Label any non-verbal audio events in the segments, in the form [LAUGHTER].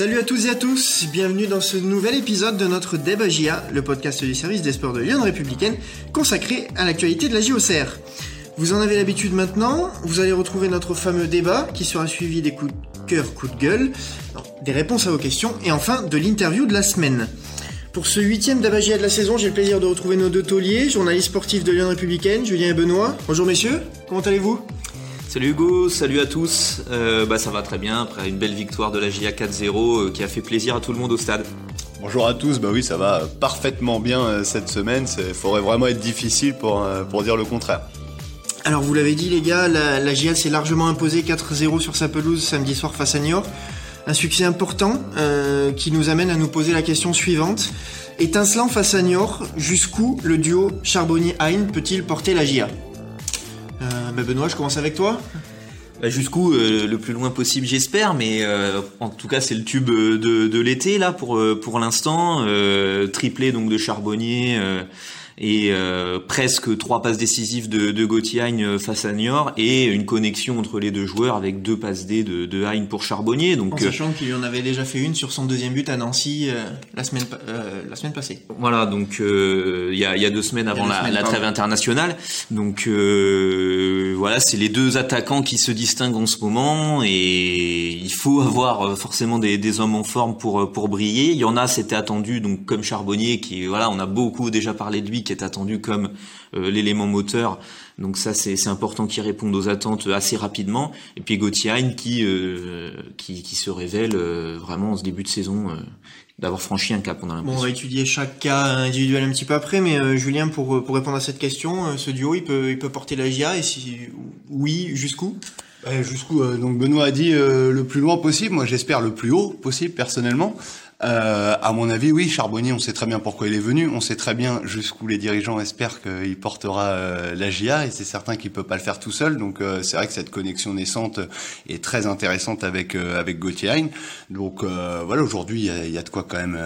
Salut à tous et à tous, bienvenue dans ce nouvel épisode de notre débat le podcast du service des sports de Lyon Républicaine, consacré à l'actualité de la JOCR. Vous en avez l'habitude maintenant, vous allez retrouver notre fameux débat qui sera suivi des coups de cœur, coups de gueule, des réponses à vos questions et enfin de l'interview de la semaine. Pour ce huitième Dabagia de la saison, j'ai le plaisir de retrouver nos deux tauliers, journalistes sportifs de Lyon Républicaine, Julien et Benoît. Bonjour messieurs, comment allez-vous? Salut Hugo, salut à tous. Euh, bah ça va très bien après une belle victoire de la GIA 4-0 euh, qui a fait plaisir à tout le monde au stade. Bonjour à tous, bah oui ça va parfaitement bien euh, cette semaine, il faudrait vraiment être difficile pour, pour dire le contraire. Alors vous l'avez dit les gars, la, la GIA s'est largement imposée 4-0 sur sa pelouse samedi soir face à Niort. Un succès important qui nous amène à nous poser la question suivante. Étincelant face à Niort, jusqu'où le duo Charbonnier-Hein peut-il porter la GIA bah, Benoît, je commence avec toi. Bah, jusqu'où euh, le plus loin possible, j'espère. Mais euh, en tout cas, c'est le tube de, de l'été là pour pour l'instant. triplé donc de Charbonnier et euh, presque trois passes décisives de, de Gauthier euh, face à Niort et une connexion entre les deux joueurs avec deux passes D de, de Hein pour Charbonnier. Donc, en sachant qu'il en avait déjà fait une sur son deuxième but à Nancy la semaine la semaine passée. Voilà, donc il y, a, y a deux semaines avant la, la, trêve internationale. Donc voilà, c'est les deux attaquants qui se distinguent en ce moment et il faut avoir forcément des, des hommes en forme pour pour briller. Il y en a, c'était attendu, donc comme Charbonnier qui voilà, on a beaucoup déjà parlé de lui est attendu comme euh, l'élément moteur. Donc ça, c'est important qu'il réponde aux attentes assez rapidement. Et puis Gauthier qui, euh, qui, qui se révèle euh, vraiment en ce début de saison d'avoir franchi un cap. On, a bon, on va étudier chaque cas individuel un petit peu après, mais Julien, pour, pour répondre à cette question, ce duo, il peut, il peut porter la GIA et si oui, jusqu'où? Jusqu'où Donc Benoît a dit le plus loin possible. Moi, j'espère le plus haut possible personnellement. Euh, à mon avis, oui, Charbonnier, on sait très bien pourquoi il est venu, on sait très bien jusqu'où les dirigeants espèrent qu'il portera euh, la GIA, et c'est certain qu'il peut pas le faire tout seul. Donc euh, c'est vrai que cette connexion naissante est très intéressante avec avec Gauthier Hein. Donc voilà, aujourd'hui, il y, a de quoi quand même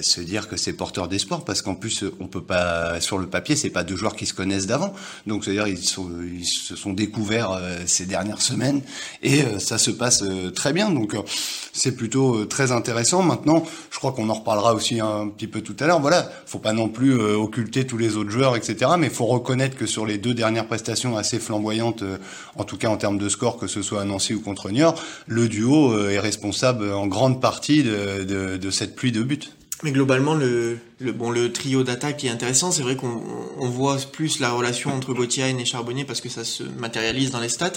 se dire que c'est porteur d'espoir, parce qu'en plus, on peut pas sur le papier, c'est pas deux joueurs qui se connaissent d'avant. Donc c'est-à-dire ils, ils se sont découverts ces dernières semaines, et ça se passe très bien. Donc c'est plutôt très intéressant. Maintenant je crois qu'on en reparlera aussi un petit peu tout à l'heure. Voilà, faut pas non plus euh, occulter tous les autres joueurs, etc. Mais faut reconnaître que sur les deux dernières prestations assez flamboyantes, euh, en tout cas en termes de score, que ce soit à Nancy ou contre Niort, le duo euh, est responsable en grande partie de, cette pluie de buts. Mais globalement, le, bon, le trio d'attaque est intéressant. C'est vrai qu'on voit plus la relation entre Gauthier et Charbonnier parce que ça se matérialise dans les stats.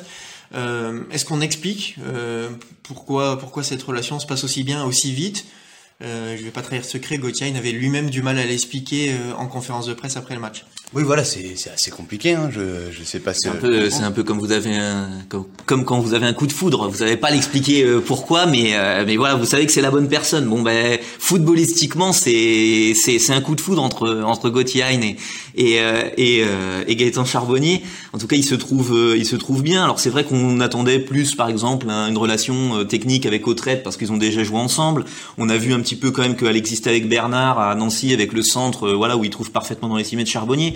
Est-ce qu'on explique pourquoi, pourquoi cette relation se passe aussi bien, aussi vite? Euh, je vais pas trahir secret, Gauthier avait lui-même du mal à l'expliquer euh, en conférence de presse après le match. Oui, voilà, c'est assez compliqué. Hein. Je je sais pas. C'est un un peu comme vous avez un comme, comme, quand vous avez un coup de foudre. Vous savez pas l'expliquer euh, pourquoi, mais euh, mais voilà, vous savez que c'est la bonne personne. Bon ben footballistiquement, c'est c'est c'est un coup de foudre entre entre Gauthier et et euh, et, et Gaëtan Charbonnier. En tout cas, il se trouve il se trouve bien. Alors c'est vrai qu'on attendait plus, par exemple, une relation technique avec Autrette parce qu'ils ont déjà joué ensemble. On a vu un petit peu quand même qu'elle existait avec Bernard à Nancy avec le centre, voilà où il trouve parfaitement dans les cimets de Charbonnier.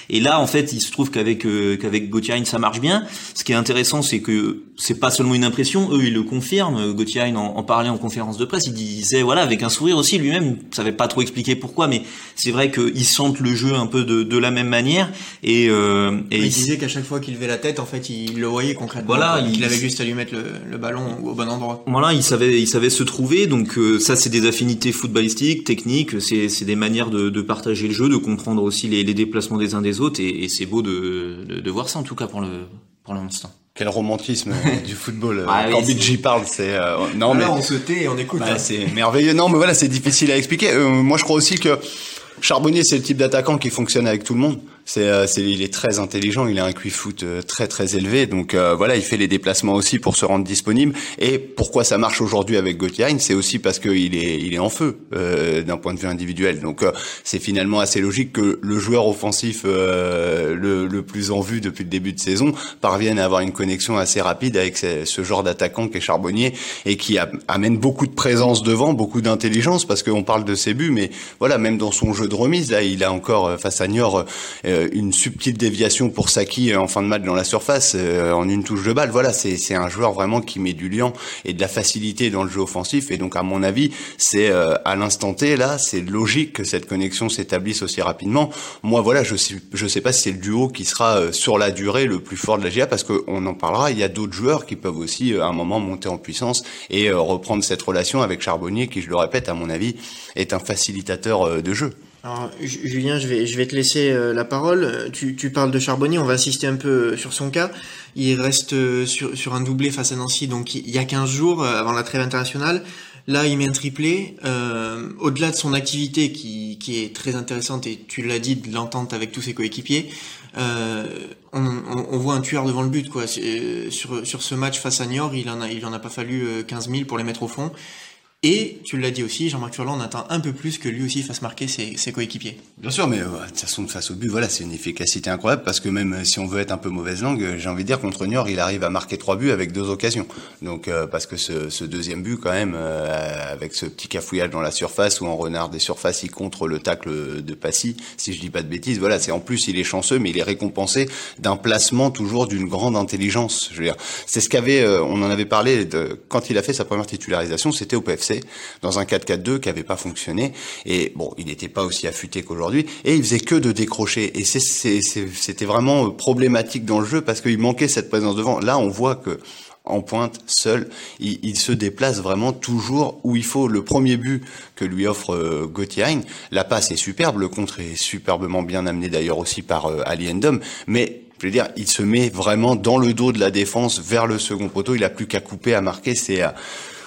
Et là, en fait, il se trouve qu'avec euh, qu'avec Gauthier ça marche bien. Ce qui est intéressant, c'est que c'est pas seulement une impression. Eux, ils le confirment. Gauthier en, en, parlait en conférence de presse. Il disait, voilà, avec un sourire aussi, lui-même, il savait pas trop expliquer pourquoi, mais c'est vrai qu'ils sentent le jeu un peu de, de la même manière. Et, euh, et il, disait qu'à chaque fois qu'il levait la tête, en fait, il le voyait concrètement. Voilà, il avait juste à lui mettre le, le, ballon au bon endroit. Voilà, il savait, il savait se trouver. Donc euh, ça, c'est des affinités footballistiques, techniques. C'est des manières de, de, partager le jeu, de comprendre aussi les, les déplacements des uns des autres et, c'est beau de, de, voir ça en tout cas pour le pour l'instant. Quel romantisme [LAUGHS] du football. Ah, Quand BG parle, c'est euh, non mais on se tait et on écoute. Bah, hein. C'est merveilleux. Non mais voilà, c'est difficile à expliquer. Euh, moi, je crois aussi que Charbonnier, c'est le type d'attaquant qui fonctionne avec tout le monde. C'est, euh, c'est, il est très intelligent, il a un QI foot euh, très très élevé, donc euh, voilà, il fait les déplacements aussi pour se rendre disponible. Et pourquoi ça marche aujourd'hui avec Gauthier c'est aussi parce qu'il est, il est en feu d'un point de vue individuel. Donc c'est finalement assez logique que le joueur offensif le, le, plus en vue depuis le début de saison parvienne à avoir une connexion assez rapide avec ce, genre d'attaquant qui est Charbonnier et qui amène beaucoup de présence devant, beaucoup d'intelligence, parce qu'on parle de ses buts, mais voilà, même dans son jeu de remise, là, il a encore face à Niort une, une subtile déviation pour Saki en fin de match dans la surface, en une touche de balle. Voilà, c'est un joueur vraiment qui met du lien et de la facilité dans le jeu offensif. Et donc, à mon avis, c'est à l'instant T, là, c'est logique que cette connexion s'établisse aussi rapidement. Moi, voilà, je sais, je sais pas si c'est le duo qui sera sur la durée le plus fort de la GA, parce qu'on en parlera, il y a d'autres joueurs qui peuvent aussi, à un moment, monter en puissance et reprendre cette relation avec Charbonnier, qui, je le répète, à mon avis, est un facilitateur de jeu. Alors, Julien, je vais, je vais te laisser euh, la parole. Tu, tu parles de Charbonnier, on va insister un peu sur son cas. Il reste euh, sur, sur un doublé face à Nancy, donc il y a 15 jours euh, avant la trêve internationale. Là, il met un triplé. Euh, Au-delà de son activité qui, qui est très intéressante, et tu l'as dit, de l'entente avec tous ses coéquipiers, euh, on, on, on, voit un tueur devant le but. Quoi. Sur, sur ce match face à Niort, il en a, il en a pas fallu 15 000 pour les mettre au fond. Et tu l'as dit aussi, Jean-Marc Furlan, attend un peu plus que lui aussi fasse marquer ses, ses coéquipiers. Bien sûr, mais euh, de toute façon, face au but, voilà, c'est une efficacité incroyable parce que même euh, si on veut être un peu mauvaise langue, j'ai envie de dire contre Niort, il arrive à marquer trois buts avec deux occasions. Donc euh, parce que ce, ce, deuxième but, quand même, euh, avec ce petit cafouillage dans la surface ou en renard des surfaces, il contre le tacle de Passy, si je dis pas de bêtises. Voilà, c'est en plus il est chanceux, mais il est récompensé d'un placement toujours d'une grande intelligence. Je veux dire, c'est ce qu'avait, on en avait parlé de, quand il a fait sa première titularisation, c'était au PFC dans un 4-4-2 qui avait pas fonctionné. Et bon, il n'était pas aussi affûté qu'aujourd'hui. Et il faisait que de décrocher. Et c'était vraiment problématique dans le jeu parce qu'il manquait cette présence devant. Là, on voit que en pointe, seul, il, se déplace vraiment toujours où il faut. Le premier but que lui offre euh, Gauthier la passe est superbe, le contre est superbement bien amené d'ailleurs aussi par euh, Ali mais je veux dire, il se met vraiment dans le dos de la défense vers le second poteau, il a plus qu'à couper, à marquer, c'est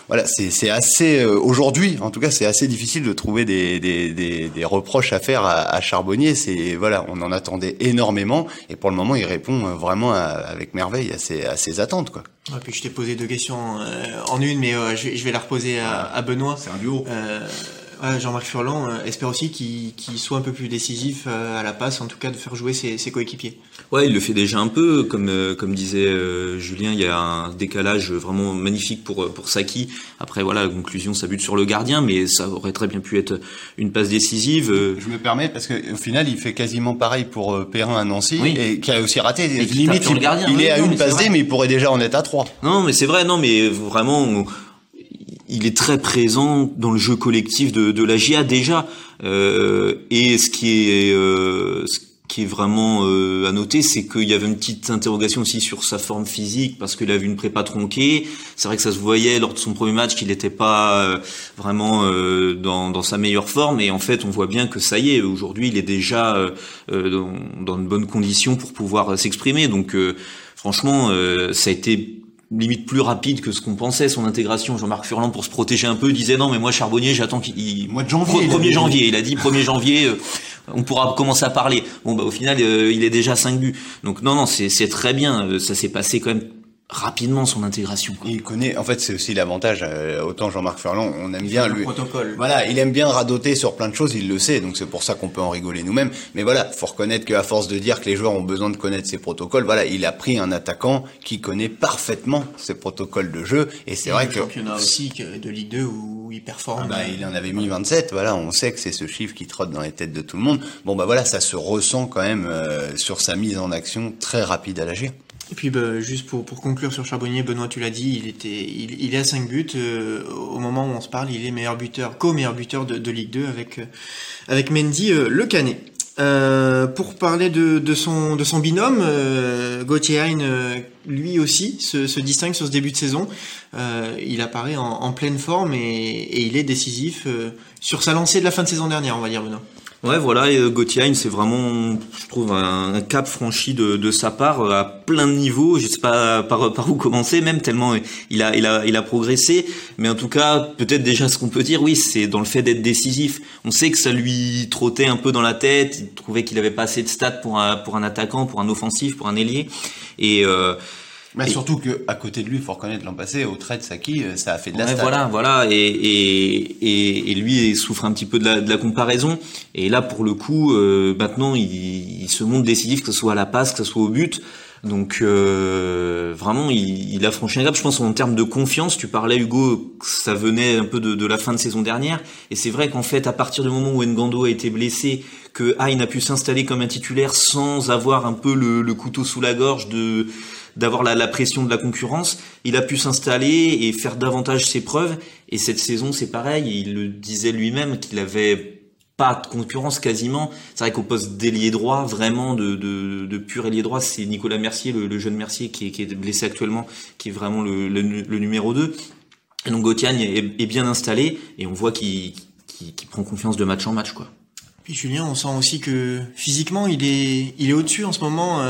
voilà, c'est assez euh, aujourd'hui, en tout cas, c'est assez difficile de trouver des, des, des, des reproches à faire à, à Charbonnier. C'est voilà, on en attendait énormément et pour le moment, il répond euh, vraiment à, avec merveille à ses, à ses attentes, quoi. Et puis je t'ai posé deux questions euh, en une, mais euh, je, je, vais la reposer à, à Benoît. C'est un duo. Jean-Marc Furlan euh, espère aussi qu'il qu soit un peu plus décisif euh, à la passe, en tout cas de faire jouer ses, ses coéquipiers. Ouais, il le fait déjà un peu, comme euh, comme disait Julien, il y a un décalage vraiment magnifique pour pour Saki. Après voilà, la conclusion, ça bute sur le gardien, mais ça aurait très bien pu être une passe décisive. Je me permets parce qu'au final, il fait quasiment pareil pour Perrin à Nancy oui. et qui a aussi raté. Et limite, il, gardien, il oui, est à non, une passe D, mais il pourrait déjà en être à trois. Non, mais c'est vrai, non, mais vraiment il est très présent dans le jeu collectif de, de la GIA déjà. Euh, et ce qui est, euh, ce qui est vraiment euh, à noter, c'est qu'il y avait une petite interrogation aussi sur sa forme physique parce qu'il avait une prépa tronquée. C'est vrai que ça se voyait lors de son premier match qu'il n'était pas euh, vraiment euh, dans, dans, sa meilleure forme. Et en fait, on voit bien que ça y est, aujourd'hui, il est déjà euh, dans, dans de bonnes conditions pour pouvoir s'exprimer. Donc, franchement, ça a été limite plus rapide que ce qu'on pensait son intégration. Jean-Marc Furlan pour se protéger un peu disait non mais moi Charbonnier j'attends qu'il mois de janvier 1er janvier il a dit 1er janvier euh, on pourra commencer à parler. Bon bah au final euh, il est déjà 5 buts. Donc non non c'est c'est très bien euh, ça s'est passé quand même rapidement son intégration. Quoi. Il connaît, en fait, c'est aussi l'avantage. Euh, autant Jean-Marc Ferland, on aime Il bien lui. protocole. Voilà, il aime bien radoter sur plein de choses, il le sait, donc c'est pour ça qu'on peut en rigoler nous-mêmes. Mais voilà, faut reconnaître qu'à force de dire que les joueurs ont besoin de connaître ces protocoles, voilà, il a pris un attaquant qui connaît parfaitement ces protocoles de jeu, et c'est vrai le que. championnat aussi que de Ligue 2 où il performe. Ah bah, il en avait mis 27, voilà, on sait que c'est ce chiffre qui trotte dans les têtes de tout le monde. Bon bah voilà, ça se ressent quand même euh, sur sa mise en action très rapide à l'agir. Et puis bah, juste pour, pour conclure sur Charbonnier, Benoît, tu l'as dit, il était, il, il est à 5 buts. Euh, au moment où on se parle, il est meilleur buteur, co-meilleur buteur de, de, Ligue 2 avec euh, avec Mendy euh, Le Canet. Euh, pour parler de, de, son, de son binôme, euh, Gauthier Hein, lui aussi se, se, distingue sur ce début de saison. il apparaît en, en pleine forme et, et, il est décisif sur sa lancée de la fin de saison dernière, on va dire, Benoît. Ouais, voilà, et Gauthier c'est vraiment, je trouve, un, cap franchi de, de, sa part à plein de niveaux. Je sais pas par, par où commencer, même tellement il a, il a, il a progressé. Mais en tout cas, peut-être déjà ce qu'on peut dire, oui, c'est dans le fait d'être décisif. On sait que ça lui trottait un peu dans la tête. Il trouvait qu'il avait pas assez de stats pour un, pour un attaquant, pour un offensif, pour un ailier. Et euh, mais et, surtout que à côté de lui, il faut reconnaître l'an passé, au trait de Saki, ça a fait de la ouais, Voilà, voilà, et, et, et, et, lui il souffre un petit peu de la, de la comparaison. Et là, pour le coup, euh, maintenant, il, il, se montre décisif, que ce soit à la passe, que ce soit au but. Donc euh, vraiment, il, il, a franchi un cap. Je pense en termes de confiance, tu parlais Hugo, ça venait un peu de, de la fin de saison dernière, et c'est vrai qu'en fait, à partir du moment où Ngando a été blessé, que Hain a pu s'installer comme un titulaire sans avoir un peu le, le couteau sous la gorge de d'avoir la, la, pression de la concurrence, il a pu s'installer et faire davantage ses preuves. Et cette saison, c'est pareil. Il le disait lui-même qu'il avait pas de concurrence quasiment. C'est vrai qu'au poste d'ailier droit, vraiment de, de, de pur ailier droit, c'est Nicolas Mercier, le, le, jeune Mercier qui est, qui est blessé actuellement, qui est vraiment le, le, le numéro 2. Et donc Gauthiagne est, est, bien installé et on voit qu'il qu prend confiance de match en match. quoi. Julien, on sent aussi que physiquement, il est, il est au-dessus en ce moment.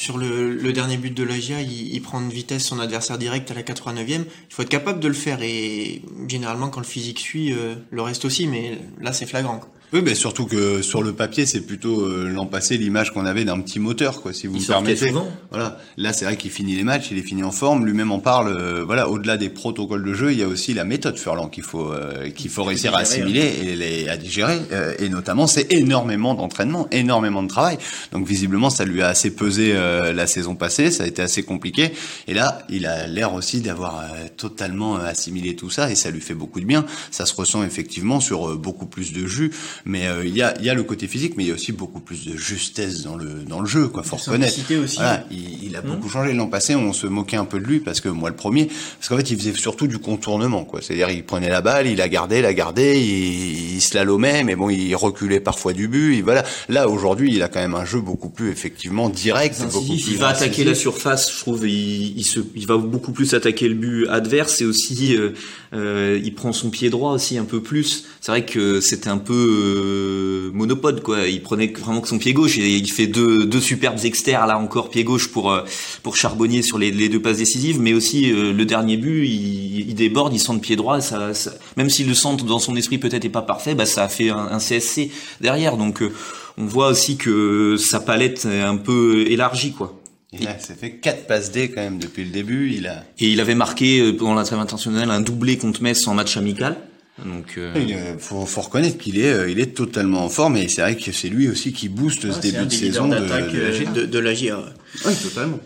Sur le, le, dernier but de l'Agia, il, il, prend de vitesse son adversaire direct à la 89e. Il faut être capable de le faire et généralement quand le physique suit, euh, le reste aussi, mais là c'est flagrant. Oui, mais surtout que sur le papier, c'est plutôt euh, l'an passé l'image qu'on avait d'un petit moteur, quoi, si vous il me permettez. Souvent. Voilà. Là, c'est vrai qu'il finit les matchs, il est fini en forme. Lui-même en parle. Euh, voilà, au-delà des protocoles de jeu, il y a aussi la méthode Furlan qu'il faut euh, qu'il faut réussir à assimiler hein. et les, à digérer. Euh, et notamment, c'est énormément d'entraînement, énormément de travail. Donc visiblement, ça lui a assez pesé euh, la saison passée. Ça a été assez compliqué. Et là, il a l'air aussi d'avoir totalement assimilé tout ça et ça lui fait beaucoup de bien. Ça se ressent effectivement sur beaucoup plus de jus, mais il y a il y a le côté physique, mais il y a aussi beaucoup plus de justesse dans le dans le jeu, quoi. Faut reconnaître. Aussi. Voilà, il, il a mmh. beaucoup changé. L'an passé, on se moquait un peu de lui parce que moi le premier, parce qu'en fait, il faisait surtout du contournement, quoi. C'est-à-dire, il prenait la balle, il la gardait, la gardait, il, il slalomait, mais bon, il reculait parfois du but. Et voilà. Là, aujourd'hui, il a quand même un jeu beaucoup plus effectivement direct. Beaucoup plus il va attaquer la surface, je trouve. Il, il, se, il va beaucoup plus attaquer le but adverse et aussi, euh, euh, il prend son pied droit aussi un peu plus. C'est vrai que c'était un peu euh, monopode quoi. Il prenait vraiment que son pied gauche et il fait deux, deux superbes externes là encore pied gauche pour euh, pour Charbonnier sur les, les deux passes décisives, mais aussi euh, le dernier but, il, il, déborde, il centre pied droit. Ça, ça même s'il le centre dans son esprit peut-être est pas parfait, bah ça a fait un, un CSC derrière. Donc euh, on voit aussi que sa palette est un peu élargie quoi. Il a ça fait quatre passes D quand même depuis le début. Il a et il avait marqué pendant la trêve intentionnelle un doublé contre Metz en match amical. Donc, euh... il faut, faut reconnaître qu'il est, euh, il est totalement en forme et c'est vrai que c'est lui aussi qui booste ah, ce début de saison de, de, de, de la GIA. Oui, totalement.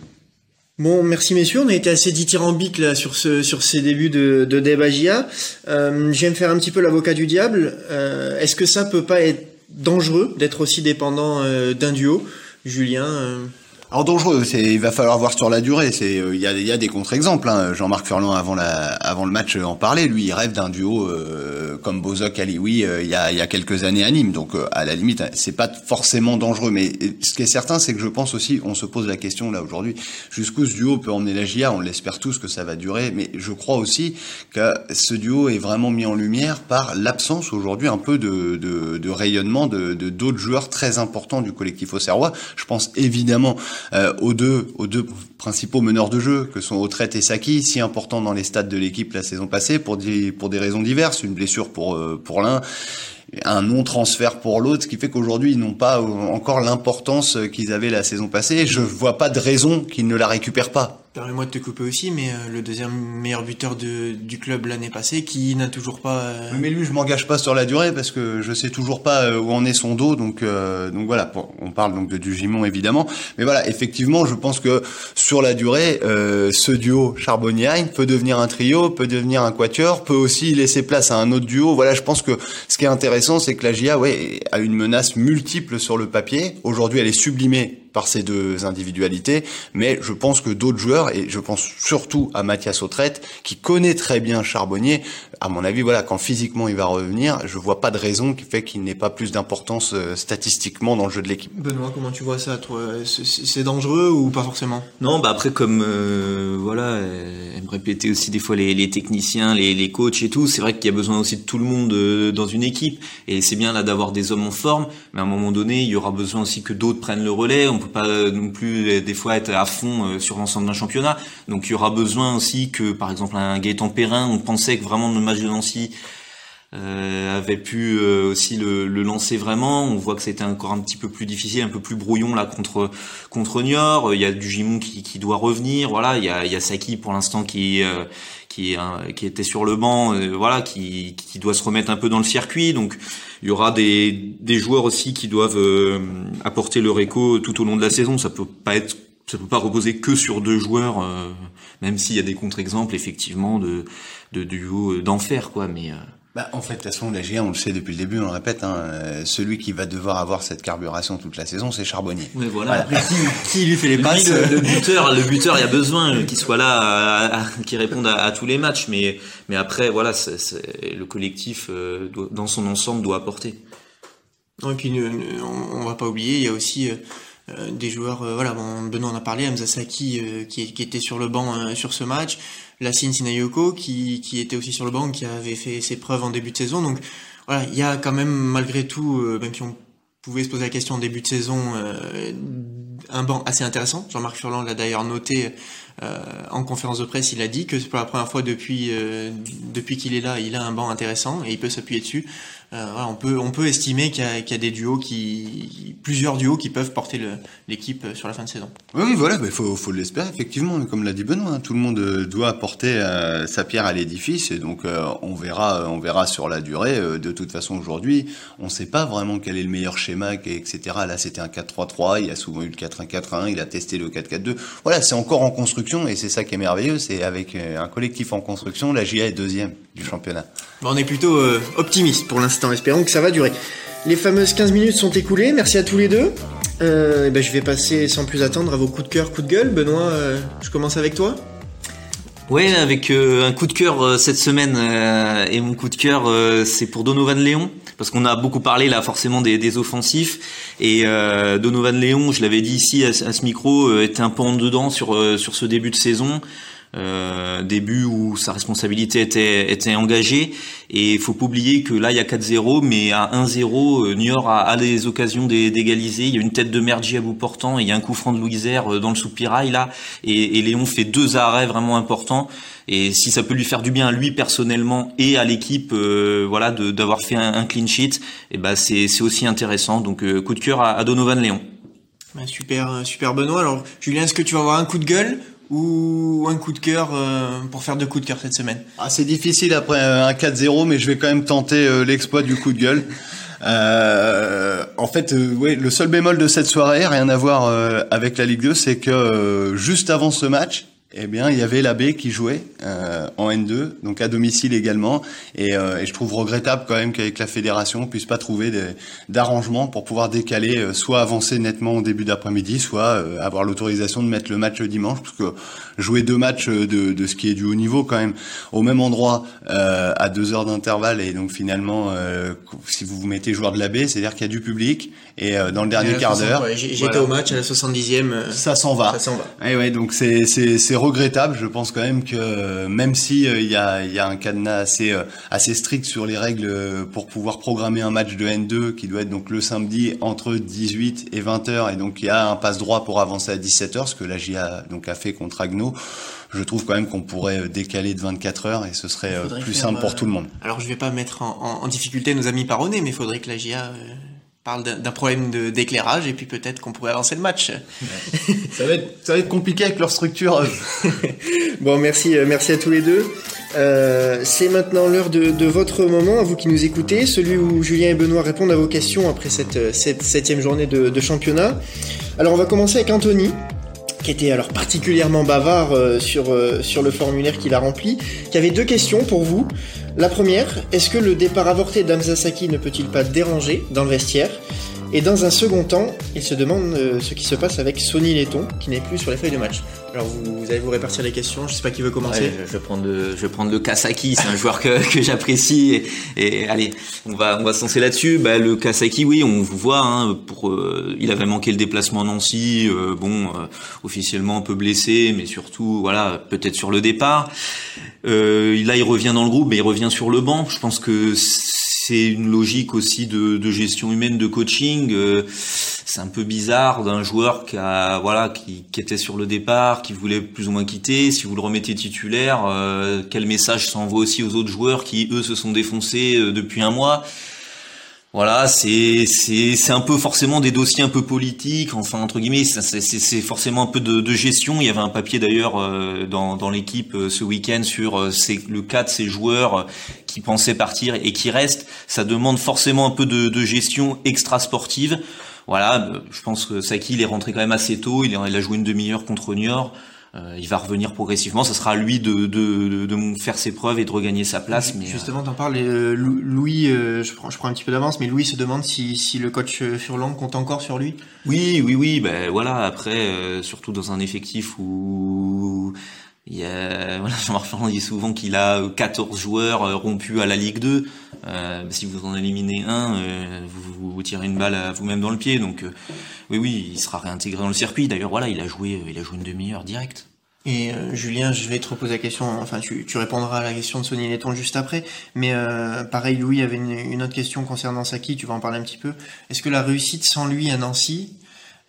Bon, merci messieurs, on a été assez dithyrambique là sur ce sur ces débuts de, de débat GIA. Euh, je vais me faire un petit peu l'avocat du diable. Euh, Est-ce que ça peut pas être dangereux d'être aussi dépendant euh, d'un duo, Julien euh alors dangereux, il va falloir voir sur la durée. C'est il y a, y a des contre-exemples. Hein. Jean-Marc Furlan avant la avant le match en parlait. Lui, il rêve d'un duo euh, comme Bozok Alioui euh, il y a y a quelques années à Nîmes. Donc euh, à la limite, c'est pas forcément dangereux. Mais ce qui est certain, c'est que je pense aussi, on se pose la question là aujourd'hui, jusqu'où ce duo peut emmener la GIA. On l'espère tous que ça va durer. Mais je crois aussi que ce duo est vraiment mis en lumière par l'absence aujourd'hui un peu de, de, de rayonnement de d'autres joueurs très importants du collectif auxerrois. Je pense évidemment euh, aux deux aux deux principaux meneurs de jeu que sont Autrette et Saki, si importants dans les stades de l'équipe la saison passée pour des pour des raisons diverses, une blessure pour euh, pour l'un un non-transfert pour l'autre, ce qui fait qu'aujourd'hui ils n'ont pas encore l'importance qu'ils avaient la saison passée. Je vois pas de raison qu'ils ne la récupèrent pas. Permets-moi de te couper aussi, mais euh, le deuxième meilleur buteur de, du club l'année passée, qui n'a toujours pas. Euh... Mais lui, je m'engage pas sur la durée parce que je sais toujours pas euh, où en est son dos, donc euh, donc voilà. On parle donc de Dugimon évidemment, mais voilà, effectivement, je pense que sur la durée, euh, ce duo charbonnier peut devenir un trio, peut devenir un quatuor, peut aussi laisser place à un autre duo. Voilà, je pense que ce qui est intéressant, c'est que la GIA, ouais, a une menace multiple sur le papier. Aujourd'hui, elle est sublimée par ces deux individualités, mais je pense que d'autres joueurs, et je pense surtout à Mathias Autrette, qui connaît très bien Charbonnier, à mon avis, voilà, quand physiquement il va revenir, je vois pas de raison qui fait qu'il n'ait pas plus d'importance euh, statistiquement dans le jeu de l'équipe. Benoît, comment tu vois ça, toi? C'est dangereux ou pas forcément? Non, bah après comme euh, voilà, elle me répétait aussi des fois les, les techniciens, les, les, coachs et tout. C'est vrai qu'il y a besoin aussi de tout le monde euh, dans une équipe, et c'est bien là d'avoir des hommes en forme, mais à un moment donné, il y aura besoin aussi que d'autres prennent le relais. On peut pas non plus des fois être à fond sur l'ensemble d'un championnat. Donc il y aura besoin aussi que par exemple un Gaëtan Perrin, on pensait que vraiment le match de Nancy euh, avait pu euh, aussi le, le, lancer vraiment. On voit que c'était encore un petit peu plus difficile, un peu plus brouillon là contre contre Niort. Il y a du Gimon qui, qui doit revenir. Voilà, il y a, il y a Saki pour l'instant qui euh, qui, qui était sur le banc, euh, voilà, qui, qui doit se remettre un peu dans le circuit. Donc il y aura des, des joueurs aussi qui doivent euh, apporter leur écho tout au long de la saison. Ça peut pas être ça peut pas reposer que sur deux joueurs, euh, même s'il y a des contre-exemples effectivement de, de duos d'enfer, quoi. Mais bah, en fait, de toute façon, la GA, on le sait depuis le début, on le répète, hein, euh, celui qui va devoir avoir cette carburation toute la saison, c'est Charbonnier. Oui, voilà. Après, qui, qui lui fait les passes le, le buteur, le buteur, il y a besoin [LAUGHS] qu'il soit là, à, à, qu'il réponde à, à, tous les matchs, mais mais après, voilà, c'est, c'est, le collectif euh, doit, dans son ensemble doit apporter. Et puis, on, on va pas oublier, il y a aussi euh, des joueurs, euh, voilà, bon, Benoît en a parlé, Hamza Saki euh, qui, qui, était sur le banc sur ce match, Lassine Sinayoko qui, qui était aussi sur le banc, qui avait fait ses preuves en début de saison. Donc voilà, il y a quand même malgré tout, même si on pouvait se poser la question en début de saison, un banc assez intéressant. Jean-Marc Furlan l'a d'ailleurs noté euh, en conférence de presse. Il a dit que c'est pour la première fois depuis euh, depuis qu'il est là, il a un banc intéressant et il peut s'appuyer dessus. Euh, on peut on peut estimer qu'il y, qu y, a des duos qui plusieurs duos qui peuvent porter l'équipe sur la fin de saison. Oui, voilà, il bah, faut faut l'espérer effectivement. Comme l'a dit Benoît, hein, tout le monde doit apporter euh, sa pierre à l'édifice et donc euh, on verra on verra sur la durée. de toute façon, aujourd'hui, on ne sait pas vraiment quel est le meilleur schéma, etc. Là, c'était un 4-3-3. Il y a souvent eu le 4-1-4-1. Il a testé le 4-4-2. Voilà, c'est encore en construction et c'est ça qui est merveilleux. C'est avec un collectif en construction, la GIA est deuxième du championnat. Bon, on est plutôt euh, optimiste pour l'instant, espérons que ça va durer. Les fameuses 15 minutes sont écoulées, merci à tous les deux. Euh, et ben, je vais passer sans plus attendre à vos coups de cœur, coups de gueule. Benoît, euh, je commence avec toi. Ouais, avec euh, un coup de cœur cette semaine et mon coup de cœur c'est pour Donovan Léon parce qu'on a beaucoup parlé là forcément des, offensifs et Donovan Léon, je l'avais dit ici à, à ce micro, était un peu en dedans sur sur ce début de saison. Euh, début où sa responsabilité était, était engagée. Et il faut pas oublier que là, il y a 4-0, mais à 1-0, Niort a, a les occasions d'égaliser. Il y a une tête de Mergi à bout portant, et il y a un coup franc de Louisère dans le soupirail là, et, et Léon fait deux arrêts vraiment importants. Et si ça peut lui faire du bien à lui personnellement et à l'équipe, euh, voilà, d'avoir fait un, un, clean sheet, et eh ben c'est aussi intéressant. Donc euh, coup de cœur à, à Donovan Léon. Super, super Benoît. Alors Julien, est-ce que tu vas avoir un coup de gueule ou un coup de cœur euh, pour faire deux coups de cœur cette semaine ah, C'est difficile après un 4-0, mais je vais quand même tenter euh, l'exploit du coup de gueule. Euh, en fait, euh, ouais, le seul bémol de cette soirée, rien à voir euh, avec la Ligue 2, c'est que juste avant ce match, eh bien, il y avait l'abbé qui jouait euh, en N2, donc à domicile également, et, euh, et je trouve regrettable quand même qu'avec la fédération, on puisse pas trouver d'arrangement pour pouvoir décaler, euh, soit avancer nettement au début d'après-midi, soit avoir l'autorisation de mettre le match dimanche, parce que jouer deux matchs de, de, ce qui est du haut niveau quand même au même endroit euh, à deux heures d'intervalle, et donc finalement, si vous vous mettez joueur de l'abbé, c'est-à-dire qu'il y a du public, et dans le dernier quart d'heure, ouais, j'étais voilà. au match à la 70e, ça s'en va. Ça s'en va. Et ouais, donc c'est c'est regrettable. Je pense quand même que même si il y, a, y a un cadenas assez assez strict sur les règles pour pouvoir programmer un match de N2 qui doit être donc le samedi entre 18 et 20 h et donc il y a un passe droit pour avancer à 17 h ce que la GIA donc a fait contre Agno. Je trouve quand même qu'on pourrait décaler de 24 heures et ce serait plus simple pour tout le monde. Alors je vais pas mettre en, en, en difficulté nos amis paronnés, mais il faudrait que la GIA parle d'un problème d'éclairage et puis peut-être qu'on pourrait avancer le match. ça, va être, ça va être compliqué avec leur structure. [LAUGHS] bon, merci, merci à tous les deux. Euh, c'est maintenant l'heure de, de, votre moment, à vous qui nous écoutez, celui où Julien et Benoît répondent à vos questions après cette, cette septième journée de, de championnat. Alors on va commencer avec Anthony, qui était alors particulièrement bavard euh, sur, euh, sur le formulaire qu'il a rempli, qui avait deux questions pour vous. La première, est-ce que le départ avorté d'Amzasaki ne peut-il pas déranger dans le vestiaire? Et dans un second temps, il se demande euh, ce qui se passe avec Sonny Letton, qui n'est plus sur les feuilles de match. Alors vous, vous allez vous répartir les questions, je sais pas qui veut commencer. Je, vais prendre le, Kasaki, c'est un joueur que, [LAUGHS] que j'apprécie et, et, allez, on va on va se lancer là-dessus. Bah, le Kasaki, oui, on vous voit. Hein, pour, euh, il avait manqué le déplacement Nancy, euh, bon, euh, officiellement un peu blessé, mais surtout voilà, peut-être sur le départ. Euh, là, il revient dans le groupe, mais il revient sur le banc. Je pense que c'est une logique aussi de, gestion humaine, de coaching. Euh, c'est un peu bizarre d'un joueur qui a, voilà, qui, qui, était sur le départ, qui voulait plus ou moins quitter. Si vous le remettez titulaire, euh, quel message s'envoie aussi aux autres joueurs qui eux se sont défoncés euh, depuis un mois? Voilà, c'est c'est c'est un peu forcément des dossiers un peu politiques, enfin entre guillemets, c'est forcément un peu de, de, gestion. Il y avait un papier d'ailleurs euh, dans dans l'équipe euh, ce week-end sur euh, le cas de ces joueurs qui pensaient partir et qui restent. Ça demande forcément un peu de, de gestion extra sportive. voilà, je pense que Saki il est rentré quand même assez tôt, il a, joué une demi-heure contre Niort. Euh, il va revenir progressivement. Ça sera à lui de, de, de, faire ses preuves et de regagner sa place. Mais justement, t'en parles. Louis, je prends, je prends un petit peu d'avance, mais Louis se demande si, si le coach Furlan compte encore sur lui. Oui, oui, oui. Ben voilà. Après, surtout dans un effectif où il y a, [LAUGHS] voilà, Jean-Marc Ferrand dit souvent qu'il a 14 joueurs euh, rompus à la Ligue 2. Euh, si vous en éliminez un, euh, vous, vous, tirez une balle à vous-même dans le pied. Donc oui, oui, il sera réintégré dans le circuit. D'ailleurs, voilà, il a joué, il a joué une demi-heure direct. Et Julien, je vais te reposer la question. Enfin, tu, répondras à la question de Sonny Letton juste après. Mais pareil, Louis avait une, autre question concernant Saki. Tu vas en parler un petit peu. Est-ce que la réussite sans lui à Nancy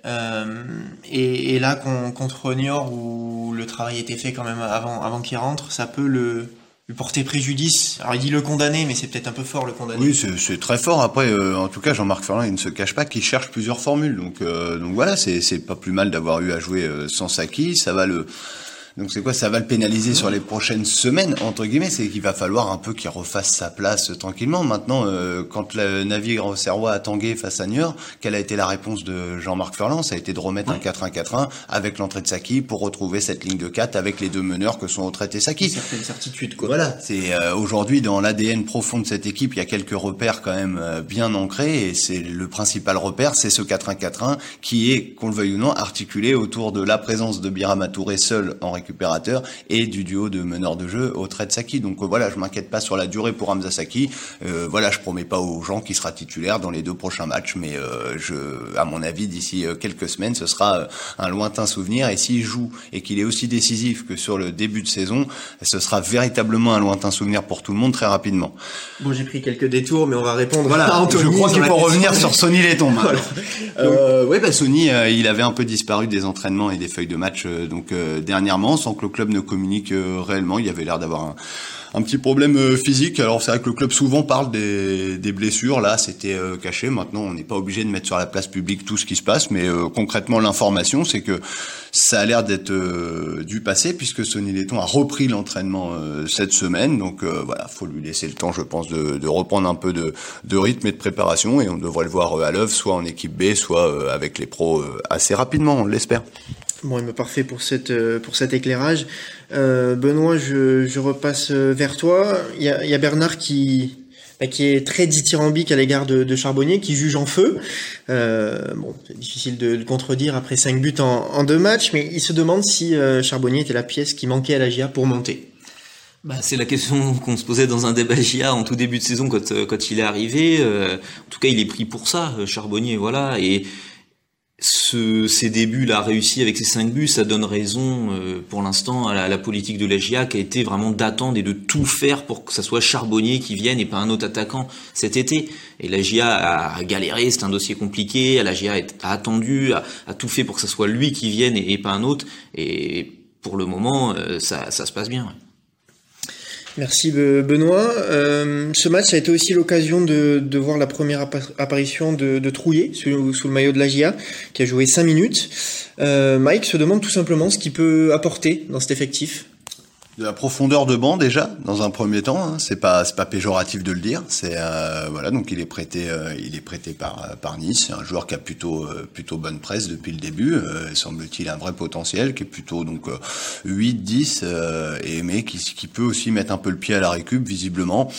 euh, et, là, contre Niort, où le travail était fait quand même avant, avant qu'il rentre, ça peut le, lui porter préjudice. Alors il dit le condamner, mais c'est peut-être un peu fort le condamner. Oui, c'est très fort. Après, euh, en tout cas, Jean-Marc Ferland, il ne se cache pas qu'il cherche plusieurs formules. Donc, euh, donc voilà, c'est pas plus mal d'avoir eu à jouer sans Saki. Ça va le donc c'est quoi Ça va le pénaliser sur les prochaines semaines entre guillemets? C'est qu'il va falloir un peu qu'il refasse sa place tranquillement. Maintenant, euh, quand le navire serrois a tangué face à Niort, quelle a été la réponse de Jean-Marc Ferland? Ça a été de remettre un 4-1-4-1 avec l'entrée de Saki pour retrouver cette ligne de 4 avec les deux meneurs que sont Autrette et Saki. Certaines certitudes quoi. Voilà. C'est euh, aujourd'hui dans l'ADN profond de cette équipe, il y a quelques repères quand même euh, bien ancrés et c'est le principal repère, c'est ce 4-1-4-1 qui est, qu'on le veuille ou non, articulé autour de la présence de Birama Touré seul en récupérateur et du duo de meneurs de jeu au trait de Saki. Donc euh, voilà, je m'inquiète pas sur la durée pour Hamza Saki. Euh, voilà, je promets pas aux gens qu'il sera titulaire dans les deux prochains matchs, mais euh, je, à mon avis, d'ici quelques semaines, ce sera un lointain souvenir. Et s'il joue et qu'il est aussi décisif que sur le début de saison, ce sera véritablement un lointain souvenir pour tout le monde très rapidement. Bon, j'ai pris quelques détours, mais on va répondre. Voilà, [LAUGHS] je crois qu'il faut revenir sur Sony Letton. Voilà. Euh, ouais, bah Sony, il avait un peu disparu des entraînements et des feuilles de match donc dernièrement, sans que le club ne communique euh, réellement. Il y avait l'air d'avoir un, un petit problème euh, physique. Alors c'est vrai que le club souvent parle des, blessures. Là, c'était euh, caché. Maintenant, on n'est pas obligé de mettre sur la place publique tout ce qui se passe, mais concrètement, l'information, c'est que ça a l'air d'être dû passer puisque Sonny Letton a repris l'entraînement cette semaine. Donc voilà, faut lui laisser le temps, je pense, de, reprendre un peu de, rythme et de préparation, et on devrait le voir à l'œuvre, soit en équipe B, soit avec les pros assez rapidement, on l'espère. Bon, il me parfait pour, cette, euh, pour cet éclairage. Euh, Benoît, je, repasse euh, toi. Il y a, Bernard qui, bah, qui est très dithyrambique à l'égard de, Charbonnier, qui juge en feu. Euh, bon, c'est difficile de contredire après cinq buts en, en, deux matchs, mais il se demande si Charbonnier était la pièce qui manquait à la GIA pour monter. Bah, c'est la question qu'on se posait dans un débat GIA en tout début de saison quand, quand il est arrivé. en tout cas, il est pris pour ça, Charbonnier, voilà. Et ce, ces débuts là réussi avec ces cinq buts, ça donne raison euh, pour l'instant à, la, politique de la GIA qui a été vraiment d'attendre et de tout faire pour que ça soit Charbonnier qui vienne et pas un autre attaquant cet été. Et la GIA a, galéré, c'est un dossier compliqué. La GIA a attendu, a, tout fait pour que ça soit lui qui vienne et, pas un autre. Et pour le moment, euh, ça, ça se passe bien. Merci Benoît. Euh, ce match a été aussi l'occasion de, voir la première apparition de, de Trouillet sous, sous, le maillot de la GIA, qui a joué 5 minutes. Euh, Mike se demande tout simplement ce qu'il peut apporter dans cet effectif de la profondeur de banc déjà dans un premier temps hein. c'est pas c'est pas péjoratif de le dire. C'est euh, voilà donc il est prêté euh, il est prêté par euh, par Nice. C'est un joueur qui a plutôt plutôt bonne presse depuis le début semble-t-il un vrai potentiel qui est plutôt donc 8 10 et mais qui qui peut aussi mettre un peu le pied à la récup visiblement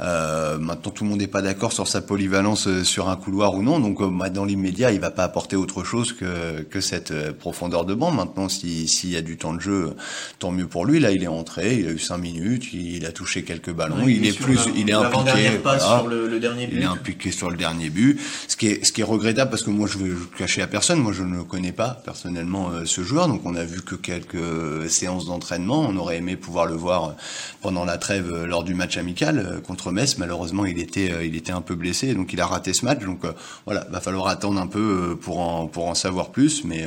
euh, maintenant, tout le monde n'est pas d'accord sur sa polyvalence euh, sur un couloir ou non. Donc, euh, dans l'immédiat, il va pas apporter autre chose que, que cette euh, profondeur de banc. Maintenant, s'il y a du temps de jeu, tant mieux pour lui. Là, il est entré, il a eu cinq minutes, il, a touché quelques ballons, il, est plus, il est impliqué. sur le, le, dernier but. Il est impliqué sur le dernier but. Ce qui est, ce qui est regrettable parce que moi, je veux cacher à personne. Moi, je ne connais pas personnellement ce joueur. Donc, on a vu que quelques séances d'entraînement. On aurait aimé pouvoir le voir pendant la trêve lors du match amical contre Malheureusement, il était, euh, il était un peu blessé, donc il a raté ce match. Donc euh, voilà, va falloir attendre un peu euh, pour en, savoir plus. Mais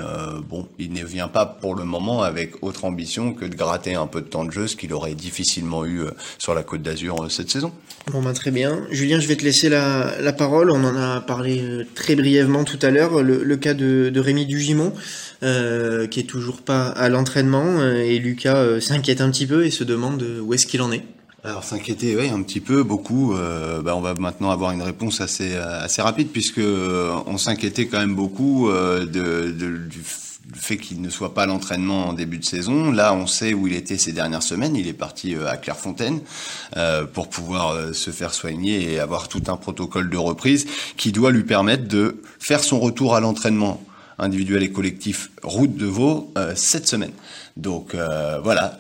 bon, il ne vient pas pour le moment avec autre ambition que de gratter un peu de temps de jeu, ce qu'il aurait difficilement eu sur la Côte d'Azur cette saison. Bon, ben, très bien. Julien, je vais te laisser la, parole. On en a parlé très brièvement tout à l'heure. Le, cas de, Rémi Dugimon, qui est toujours pas à l'entraînement, et Lucas s'inquiète un petit peu et se demande où est-ce qu'il en est. Alors s'inquiéter, oui, un petit peu, beaucoup. Euh, bah, on va maintenant avoir une réponse assez assez rapide puisque euh, on s'inquiétait quand même beaucoup euh, de, du fait qu'il ne soit pas l'entraînement en début de saison. Là, on sait où il était ces dernières semaines. Il est parti à Clairefontaine pour pouvoir se faire soigner et avoir tout un protocole de reprise qui doit lui permettre de faire son retour à l'entraînement individuel et collectif Route de Vaux cette semaine. Donc euh, voilà,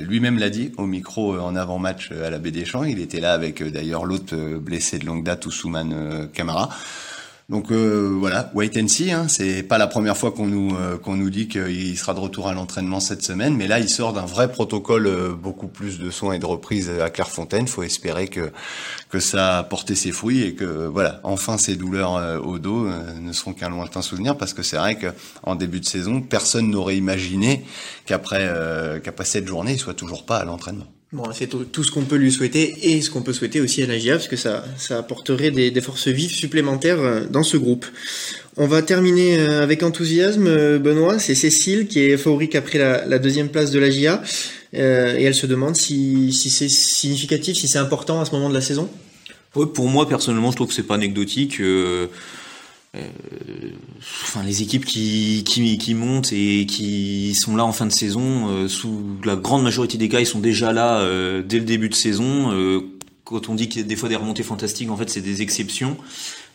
lui-même l'a dit au micro en avant-match à la Baie des Champs. Il était là avec d'ailleurs l'autre blessé de longue date, Ousmane Camara. Donc euh, voilà, wait and see. Hein. C'est pas la première fois qu'on nous euh, qu'on nous dit qu'il sera de retour à l'entraînement cette semaine, mais là il sort d'un vrai protocole, euh, beaucoup plus de soins et de reprise à Clairefontaine. Faut espérer que que ça a porté ses fruits et que voilà, enfin ces douleurs au dos ne seront qu'un lointain souvenir, parce que c'est vrai qu'en début de saison, personne n'aurait imaginé qu'après qu'après cette journée, il soit toujours pas à l'entraînement. Bon, c'est tout, ce qu'on peut lui souhaiter et ce qu'on peut souhaiter aussi à la GIA parce que ça, ça apporterait des, des, forces vives supplémentaires euh, dans ce groupe. On va terminer euh, avec enthousiasme, euh, Benoît. C'est Cécile qui est favorique après la, la deuxième place de la GIA euh, et elle se demande si, si c'est significatif, si c'est important à ce moment de la saison. Ouais, pour moi personnellement, je trouve que c'est pas anecdotique. Euh, enfin, les équipes qui, montent et qui sont là en fin de saison, euh, sous la grande majorité des cas, ils sont déjà là euh, dès le début de saison. Euh, quand on dit qu'il y a des fois des remontées fantastiques, en fait, c'est des exceptions.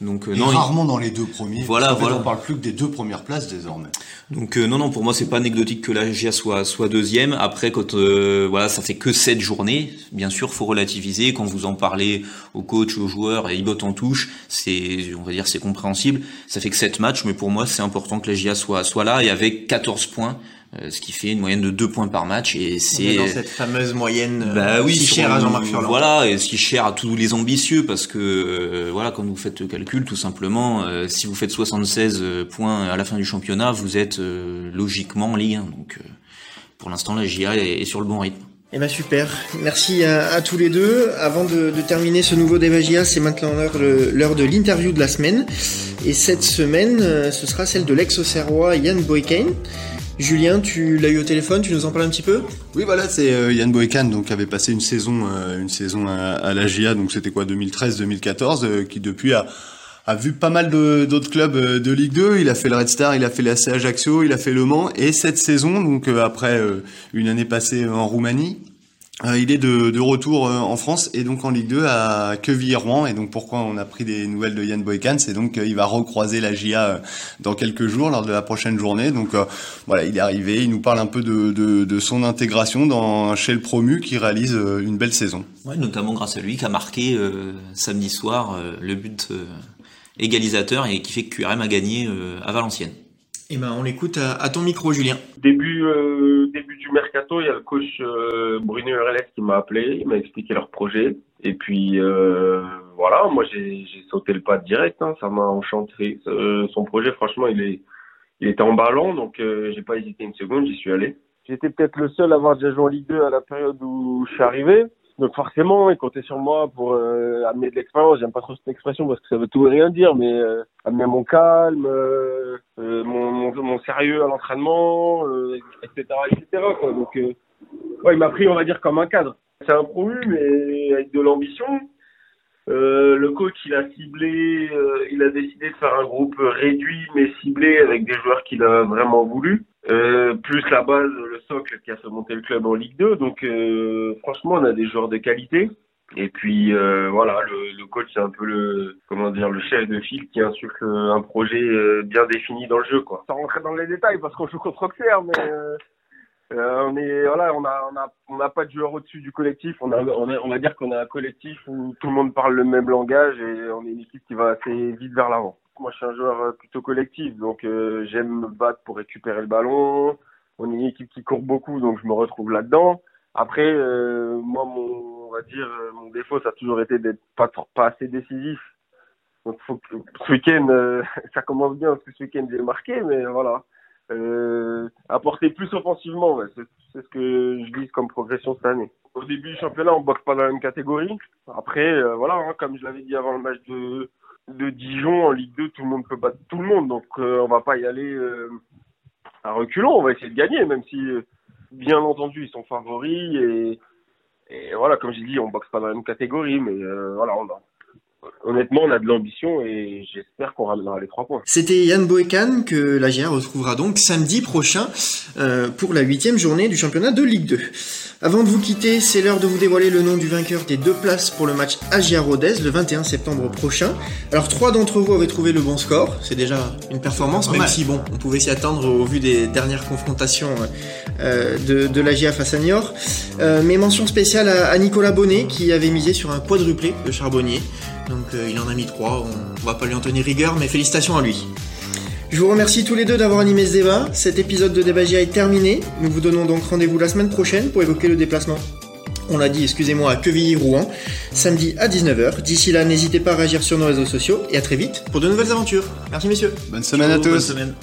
Donc euh, non, rarement dans les deux premiers. Voilà, voilà. On parle plus que des deux premières places désormais. Donc euh, non, non, pour moi c'est pas anecdotique que la GIA soit soit deuxième. Après, quand euh, voilà, ça fait que sept journées, bien sûr, faut relativiser. Quand vous en parlez aux coachs, aux joueurs, et ils bottent en touche, c'est, on va dire, c'est compréhensible. Ça fait que sept matchs, mais pour moi c'est important que la GIA soit soit là et avec 14 points. Euh, ce qui fait une moyenne de 2 points par match et c'est dans cette fameuse moyenne euh, bah oui, si chère à Jean-Marc Furlan. Voilà, et ce qui est cher à tous les ambitieux parce que euh, voilà, quand vous faites le calcul tout simplement, si vous faites 76 points à la fin du championnat, vous êtes logiquement en Ligue 1. Donc pour l'instant la GIA est, sur le bon rythme. Eh ben super, merci à, à tous les deux. Avant de, de terminer ce nouveau débat GIA, c'est maintenant l'heure de l'interview de la semaine. Et cette semaine, ce sera celle de l'ex-auxerrois Yann Boykain. Julien, tu l'as eu au téléphone, tu nous en parles un petit peu? Oui, voilà, c'est euh, Yann Boekan, donc qui avait passé une saison, euh, une saison à, la GIA, donc c'était quoi, 2013-2014, euh, qui depuis a a vu pas mal d'autres clubs de Ligue 2. Il a fait le Red Star, il a fait l'AC Ajaccio, il a fait Le Mans. Et cette saison, donc après une année passée en Roumanie, il est de, de retour euh, en France et donc en Ligue 2 à Quevilly-Rouen. Et donc pourquoi on a pris des nouvelles de Yann Boykan, c'est donc qu'il va recroiser la GIA dans quelques jours lors de la prochaine journée. Donc euh, voilà, il est arrivé, il nous parle un peu de, de, de, son intégration dans chez le promu qui réalise une belle saison. Ouais, notamment grâce à lui qui a marqué euh, samedi soir le but égalisateur et qui fait que QRM a gagné à Valenciennes. Eh ben, on l'écoute à, à, ton micro, Julien. Début, euh, début du mercato, il y a le coach euh, Bruno Urelès qui m'a appelé, il m'a expliqué leur projet. Et puis, euh, voilà, moi, j'ai sauté le pas direct. Hein, ça m'a enchanté. Euh, son projet, franchement, il est, il était en ballon, donc euh, j'ai pas hésité une seconde, j'y suis allé. J'étais peut-être le seul à avoir déjà joué en Ligue 2 à la période où je suis arrivé. Donc forcément, il comptait sur moi pour euh, amener de l'expérience. J'aime pas trop cette expression parce que ça veut tout et rien dire, mais euh, amener mon calme, euh, euh mon, mon, mon, sérieux à l'entraînement, etc., euh, etc. Quoi. Donc, ouais, il m'a pris, on va dire, comme un cadre. C'est un promu, mais avec de l'ambition. Le coach, il a ciblé, il a décidé de faire un groupe réduit mais ciblé avec des joueurs qu'il a vraiment voulu. Euh, plus la base, le socle qui a fait monter le club en Ligue 2. Donc euh, franchement, on a des joueurs de qualité. Et puis euh, voilà, le, le coach c'est un peu le comment dire le chef de file qui insuffle un projet euh, bien défini dans le jeu quoi. Sans rentrer dans les détails parce qu'on joue contre Auxerre, mais euh, on est voilà, on a on a on n'a pas de joueur au-dessus du collectif. On a on, a, on va dire qu'on a un collectif où tout le monde parle le même langage et on est une équipe qui va assez vite vers l'avant. Moi, je suis un joueur euh, plutôt collectif, donc euh, j'aime me battre pour récupérer le ballon. On est une équipe qui court beaucoup, donc je me retrouve là-dedans. Après, euh, moi, mon, on va dire, euh, mon défaut, ça a toujours été d'être pas, pas assez décisif. Donc, faut que, ce week-end, euh, [LAUGHS] ça commence bien parce que ce week-end j'ai marqué, mais voilà, euh, apporter plus offensivement, ouais, c'est, ce que je vise comme progression cette année. Au début du championnat, on boxe pas dans la même catégorie. Après, voilà, hein, comme je l'avais dit avant le match de de Dijon en Ligue 2, tout le monde peut battre tout le monde, donc euh, on va pas y aller euh, à reculons, on va essayer de gagner, même si euh, bien entendu ils sont favoris. Et, Et voilà, comme j'ai dit, on boxe pas dans la même catégorie, mais euh, voilà, on a, honnêtement, on a de l'ambition et j'espère qu'on ramènera les trois points. C'était Yann Boekan que la retrouvera donc samedi prochain euh, pour la huitième journée du championnat de Ligue 2. Avant de vous quitter, c'est l'heure de vous dévoiler le nom du vainqueur des deux places pour le match Agia Rodez le 21 septembre prochain. Alors trois d'entre vous avaient trouvé le bon score, c'est déjà une performance, même si bon, on pouvait s'y attendre au vu des dernières confrontations euh, de, de la face à Niort. Euh, mais mention spéciale à, à Nicolas Bonnet qui avait misé sur un quadruplé de Charbonnier. Donc euh, il en a mis trois, on, va pas lui en tenir rigueur, mais félicitations à lui. Je vous remercie tous les deux d'avoir animé ce débat. Cet épisode de Débagia est terminé. Nous vous donnons donc rendez-vous la semaine prochaine pour évoquer le déplacement. On l'a dit, excusez-moi, à Quevilly-Rouen, samedi à 19h. D'ici là, n'hésitez pas à réagir sur nos réseaux sociaux et à très vite pour de nouvelles aventures. Merci messieurs. Bonne semaine à Bonne tous. semaine.